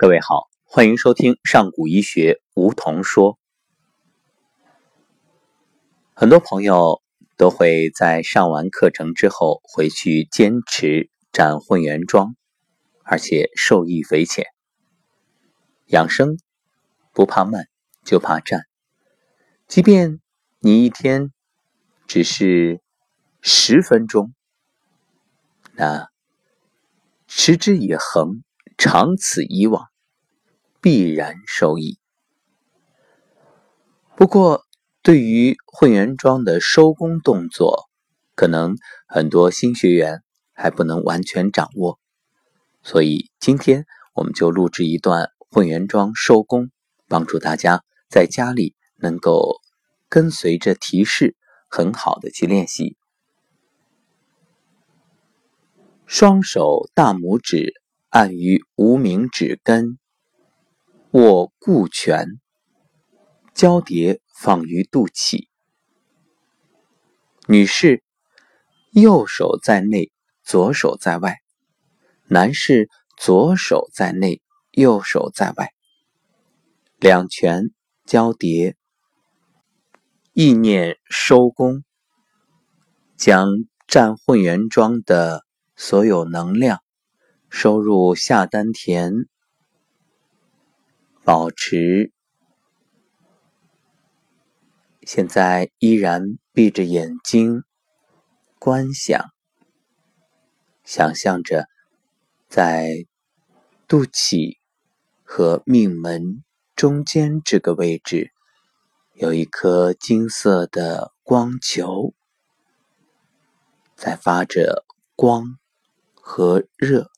各位好，欢迎收听上古医学梧桐说。很多朋友都会在上完课程之后回去坚持站混元桩，而且受益匪浅。养生不怕慢，就怕站。即便你一天只是十分钟，那持之以恒，长此以往。必然收益。不过，对于混元桩的收工动作，可能很多新学员还不能完全掌握，所以今天我们就录制一段混元桩收工，帮助大家在家里能够跟随着提示，很好的去练习。双手大拇指按于无名指根。握固拳，交叠放于肚脐。女士，右手在内，左手在外；男士，左手在内，右手在外。两拳交叠，意念收功，将战混元桩的所有能量收入下丹田。保持，现在依然闭着眼睛观想，想象着在肚脐和命门中间这个位置有一颗金色的光球，在发着光和热。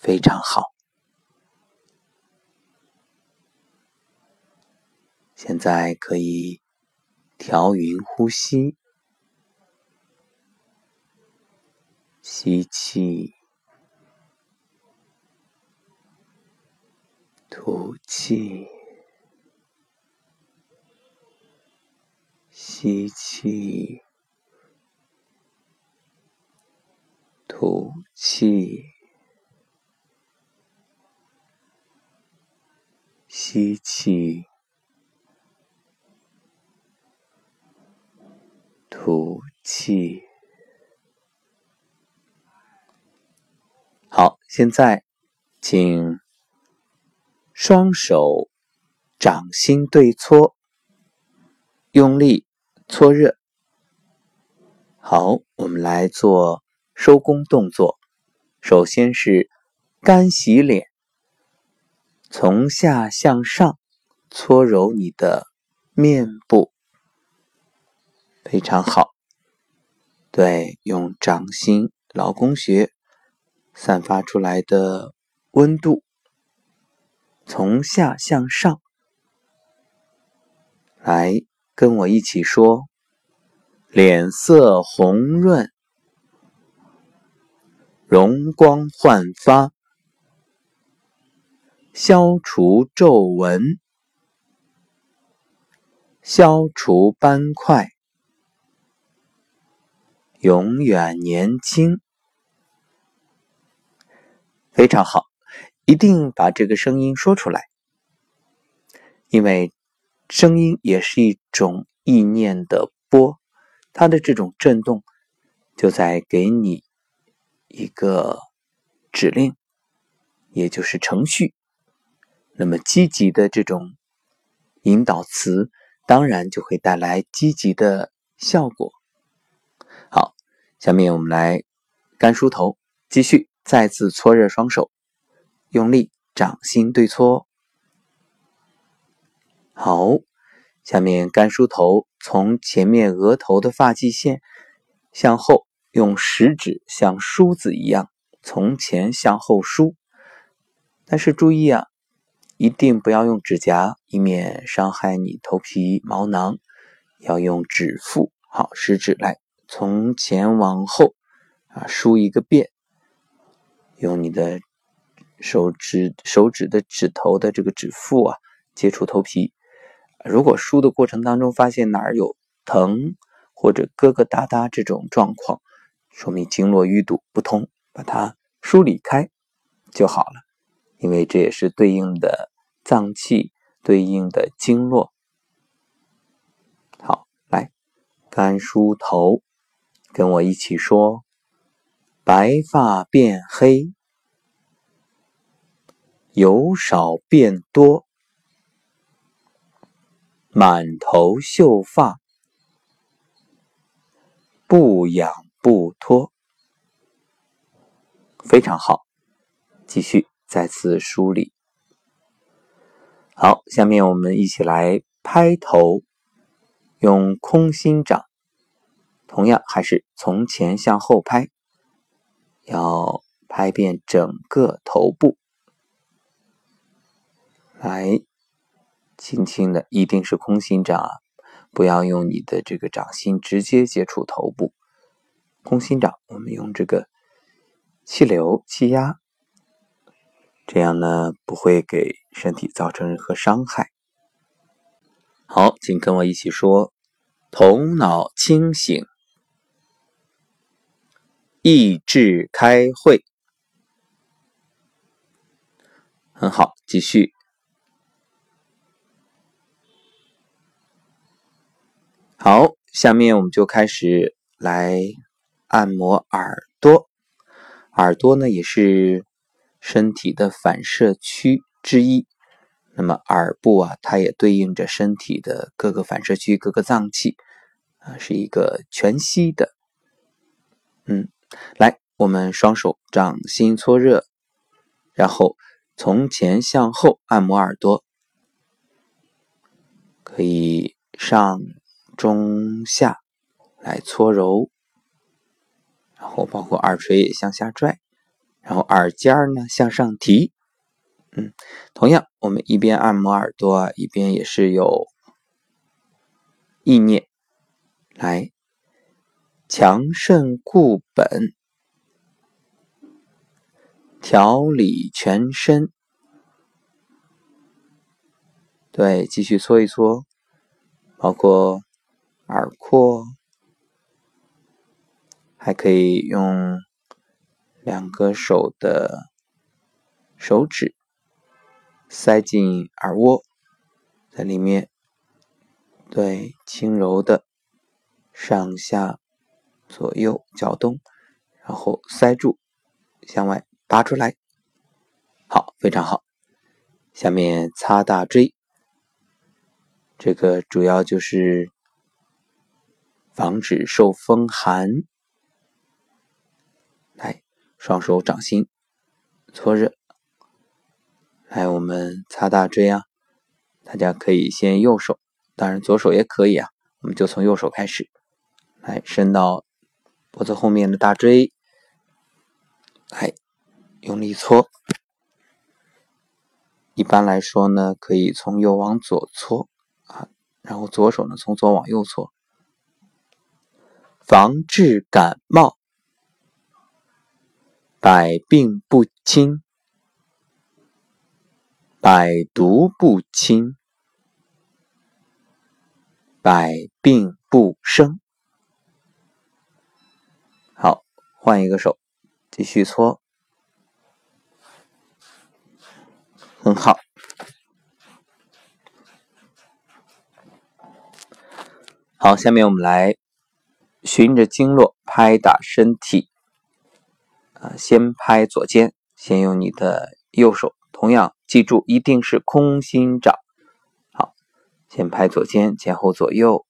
非常好，现在可以调匀呼吸，吸气，吐气，吸气，吐气。吸气，吐气。好，现在请双手掌心对搓，用力搓热。好，我们来做收工动作。首先是干洗脸。从下向上搓揉你的面部，非常好。对，用掌心劳宫穴散发出来的温度，从下向上，来跟我一起说：脸色红润，容光焕发。消除皱纹，消除斑块，永远年轻，非常好！一定把这个声音说出来，因为声音也是一种意念的波，它的这种震动就在给你一个指令，也就是程序。那么积极的这种引导词，当然就会带来积极的效果。好，下面我们来干梳头，继续再次搓热双手，用力掌心对搓。好，下面干梳头，从前面额头的发际线向后，用食指像梳子一样从前向后梳，但是注意啊。一定不要用指甲，以免伤害你头皮毛囊。要用指腹，好，食指来从前往后啊梳一个遍。用你的手指手指的指头的这个指腹啊接触头皮。如果梳的过程当中发现哪儿有疼或者疙疙瘩瘩这种状况，说明经络淤堵不通，把它梳理开就好了，因为这也是对应的脏器、对应的经络。好，来，干梳头，跟我一起说：白发变黑，由少变多，满头秀发，不痒不脱。非常好，继续再次梳理。好，下面我们一起来拍头，用空心掌，同样还是从前向后拍，要拍遍整个头部。来，轻轻的，一定是空心掌啊，不要用你的这个掌心直接接触头部。空心掌，我们用这个。气流、气压，这样呢不会给身体造成任何伤害。好，请跟我一起说：头脑清醒，意志开会。很好，继续。好，下面我们就开始来按摩耳朵。耳朵呢，也是身体的反射区之一。那么耳部啊，它也对应着身体的各个反射区、各个脏器啊，是一个全息的。嗯，来，我们双手掌心搓热，然后从前向后按摩耳朵，可以上中下来搓揉。然后包括耳垂也向下拽，然后耳尖儿呢向上提，嗯，同样我们一边按摩耳朵啊，一边也是有意念来强肾固本、调理全身。对，继续搓一搓，包括耳廓。还可以用两个手的手指塞进耳蜗，在里面对轻柔的上下左右搅动，然后塞住，向外拔出来。好，非常好。下面擦大椎，这个主要就是防止受风寒。来双手掌心搓热，来，我们擦大椎啊！大家可以先右手，当然左手也可以啊。我们就从右手开始，来伸到脖子后面的大椎，来用力搓。一般来说呢，可以从右往左搓啊，然后左手呢从左往右搓，防治感冒。百病不侵，百毒不侵，百病不生。好，换一个手，继续搓，很好。好，下面我们来循着经络拍打身体。啊，先拍左肩，先用你的右手，同样记住一定是空心掌。好，先拍左肩，前后左右，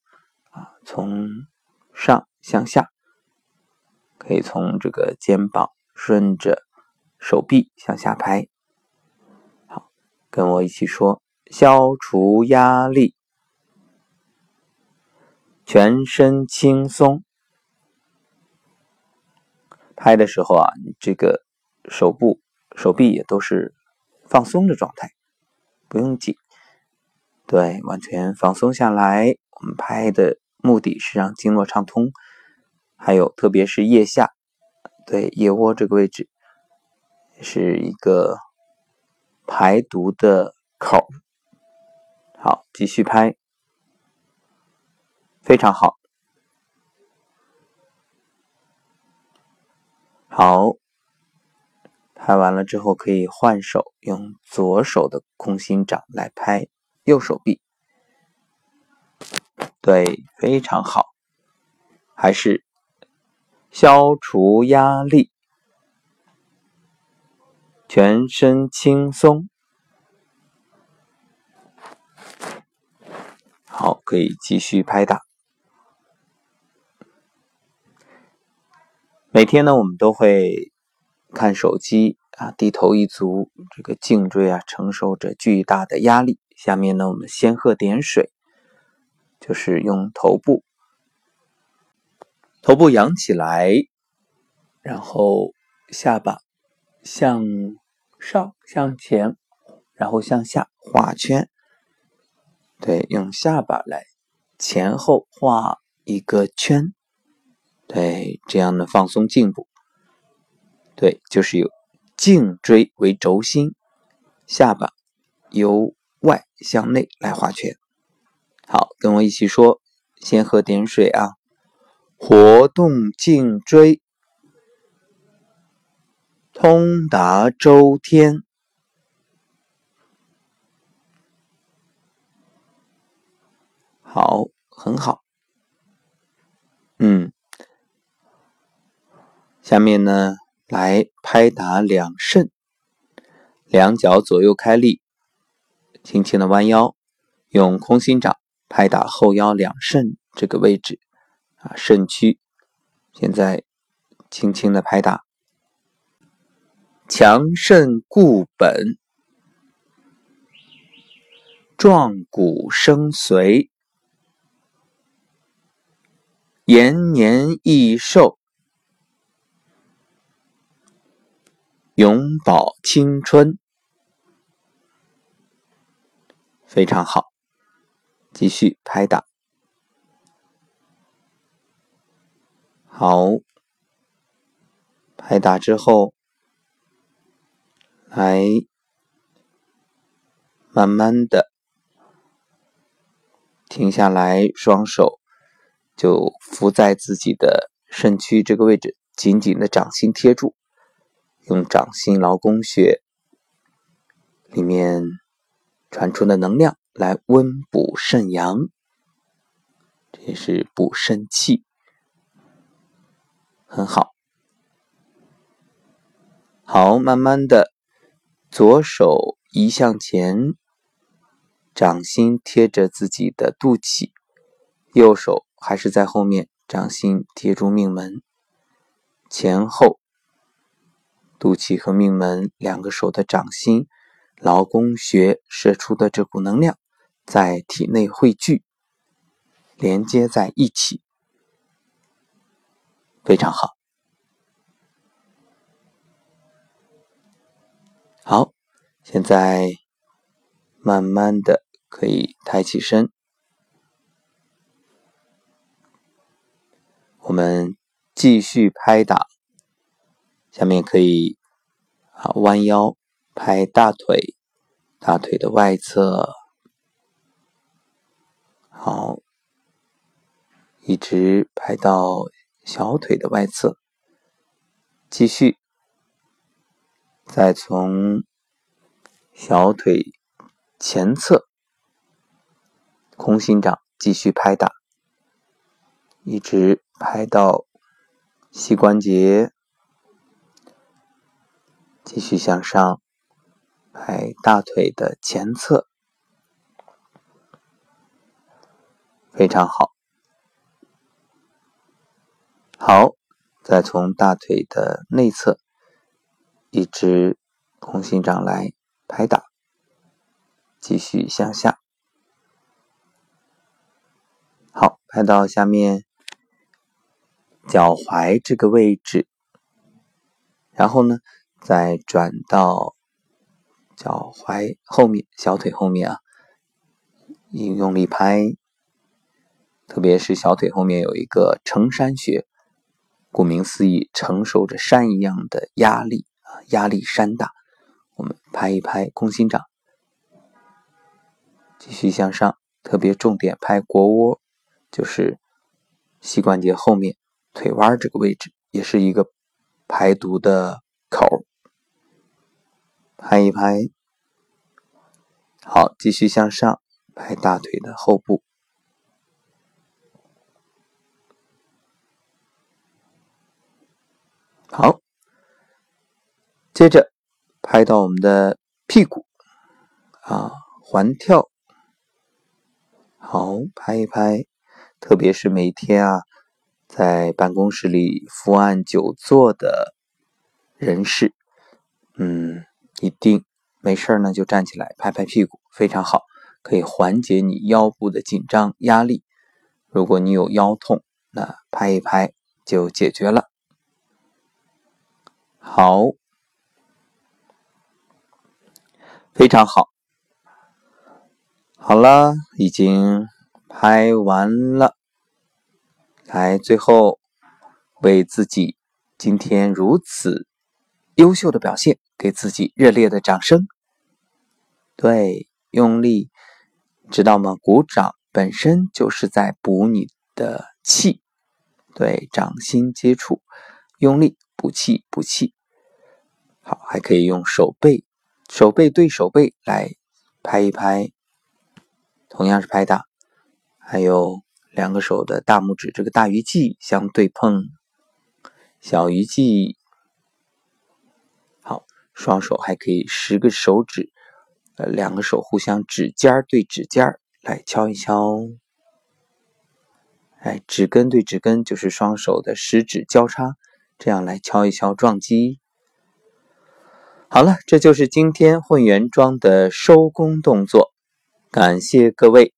啊，从上向下，可以从这个肩膀顺着手臂向下拍。好，跟我一起说：消除压力，全身轻松。拍的时候啊，你这个手部、手臂也都是放松的状态，不用紧，对，完全放松下来。我们拍的目的是让经络畅通，还有特别是腋下，对，腋窝这个位置是一个排毒的口。好，继续拍，非常好。好，拍完了之后，可以换手，用左手的空心掌来拍右手臂。对，非常好。还是消除压力，全身轻松。好，可以继续拍打。每天呢，我们都会看手机啊，低头一族，这个颈椎啊承受着巨大的压力。下面呢，我们仙鹤点水，就是用头部，头部扬起来，然后下巴向上向前，然后向下画圈。对，用下巴来前后画一个圈。对，这样的放松颈部。对，就是有颈椎为轴心，下巴由外向内来画圈。好，跟我一起说，先喝点水啊，活动颈椎，通达周天。好，很好。嗯。下面呢，来拍打两肾，两脚左右开立，轻轻的弯腰，用空心掌拍打后腰两肾这个位置啊，肾区。现在轻轻的拍打，强肾固本，壮骨生髓，延年益寿。永葆青春，非常好。继续拍打，好。拍打之后，来慢慢的停下来，双手就扶在自己的肾区这个位置，紧紧的掌心贴住。用掌心劳宫穴里面传出的能量来温补肾阳，这是补肾气，很好。好，慢慢的，左手移向前，掌心贴着自己的肚脐，右手还是在后面，掌心贴住命门，前后。肚脐和命门两个手的掌心，劳宫穴射出的这股能量在体内汇聚，连接在一起，非常好。好，现在慢慢的可以抬起身，我们继续拍打。下面可以啊弯腰拍大腿，大腿的外侧，好，一直拍到小腿的外侧，继续，再从小腿前侧空心掌继续拍打，一直拍到膝关节。继续向上，拍大腿的前侧，非常好。好，再从大腿的内侧，一直空心掌来拍打，继续向下。好，拍到下面脚踝这个位置，然后呢？再转到脚踝后面、小腿后面啊，用用力拍，特别是小腿后面有一个承山穴，顾名思义，承受着山一样的压力啊，压力山大。我们拍一拍空心掌，继续向上，特别重点拍腘窝，就是膝关节后面腿弯这个位置，也是一个排毒的口。拍一拍。好，继续向上拍大腿的后部。好，接着拍到我们的屁股啊，环跳。好，拍一拍，特别是每天啊，在办公室里伏案久坐的人士，嗯，一定没事呢就站起来拍拍屁股，非常好，可以缓解你腰部的紧张压力。如果你有腰痛，那拍一拍就解决了。好，非常好，好了，已经拍完了。来，最后为自己今天如此优秀的表现，给自己热烈的掌声。对，用力，知道吗？鼓掌本身就是在补你的气。对，掌心接触，用力补气，补气。好，还可以用手背，手背对手背来拍一拍，同样是拍打。还有两个手的大拇指，这个大鱼际相对碰，小鱼际。双手还可以十个手指，呃，两个手互相指尖对指尖来敲一敲。哎，指根对指根，就是双手的食指交叉，这样来敲一敲撞击。好了，这就是今天混元桩的收工动作。感谢各位，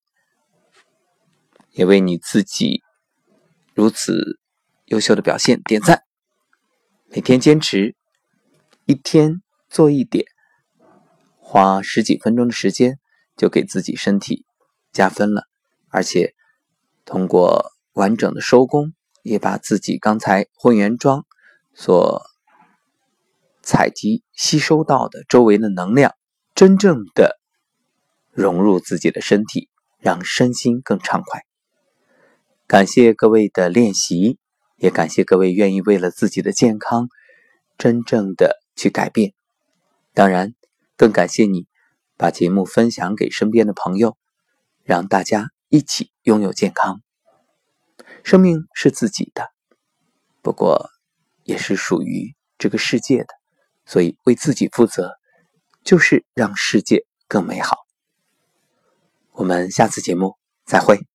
也为你自己如此优秀的表现点赞。每天坚持，一天做一点，花十几分钟的时间，就给自己身体加分了。而且通过完整的收工，也把自己刚才混元桩所。采集、吸收到的周围的能量，真正的融入自己的身体，让身心更畅快。感谢各位的练习，也感谢各位愿意为了自己的健康，真正的去改变。当然，更感谢你把节目分享给身边的朋友，让大家一起拥有健康。生命是自己的，不过也是属于这个世界的。所以，为自己负责，就是让世界更美好。我们下次节目再会。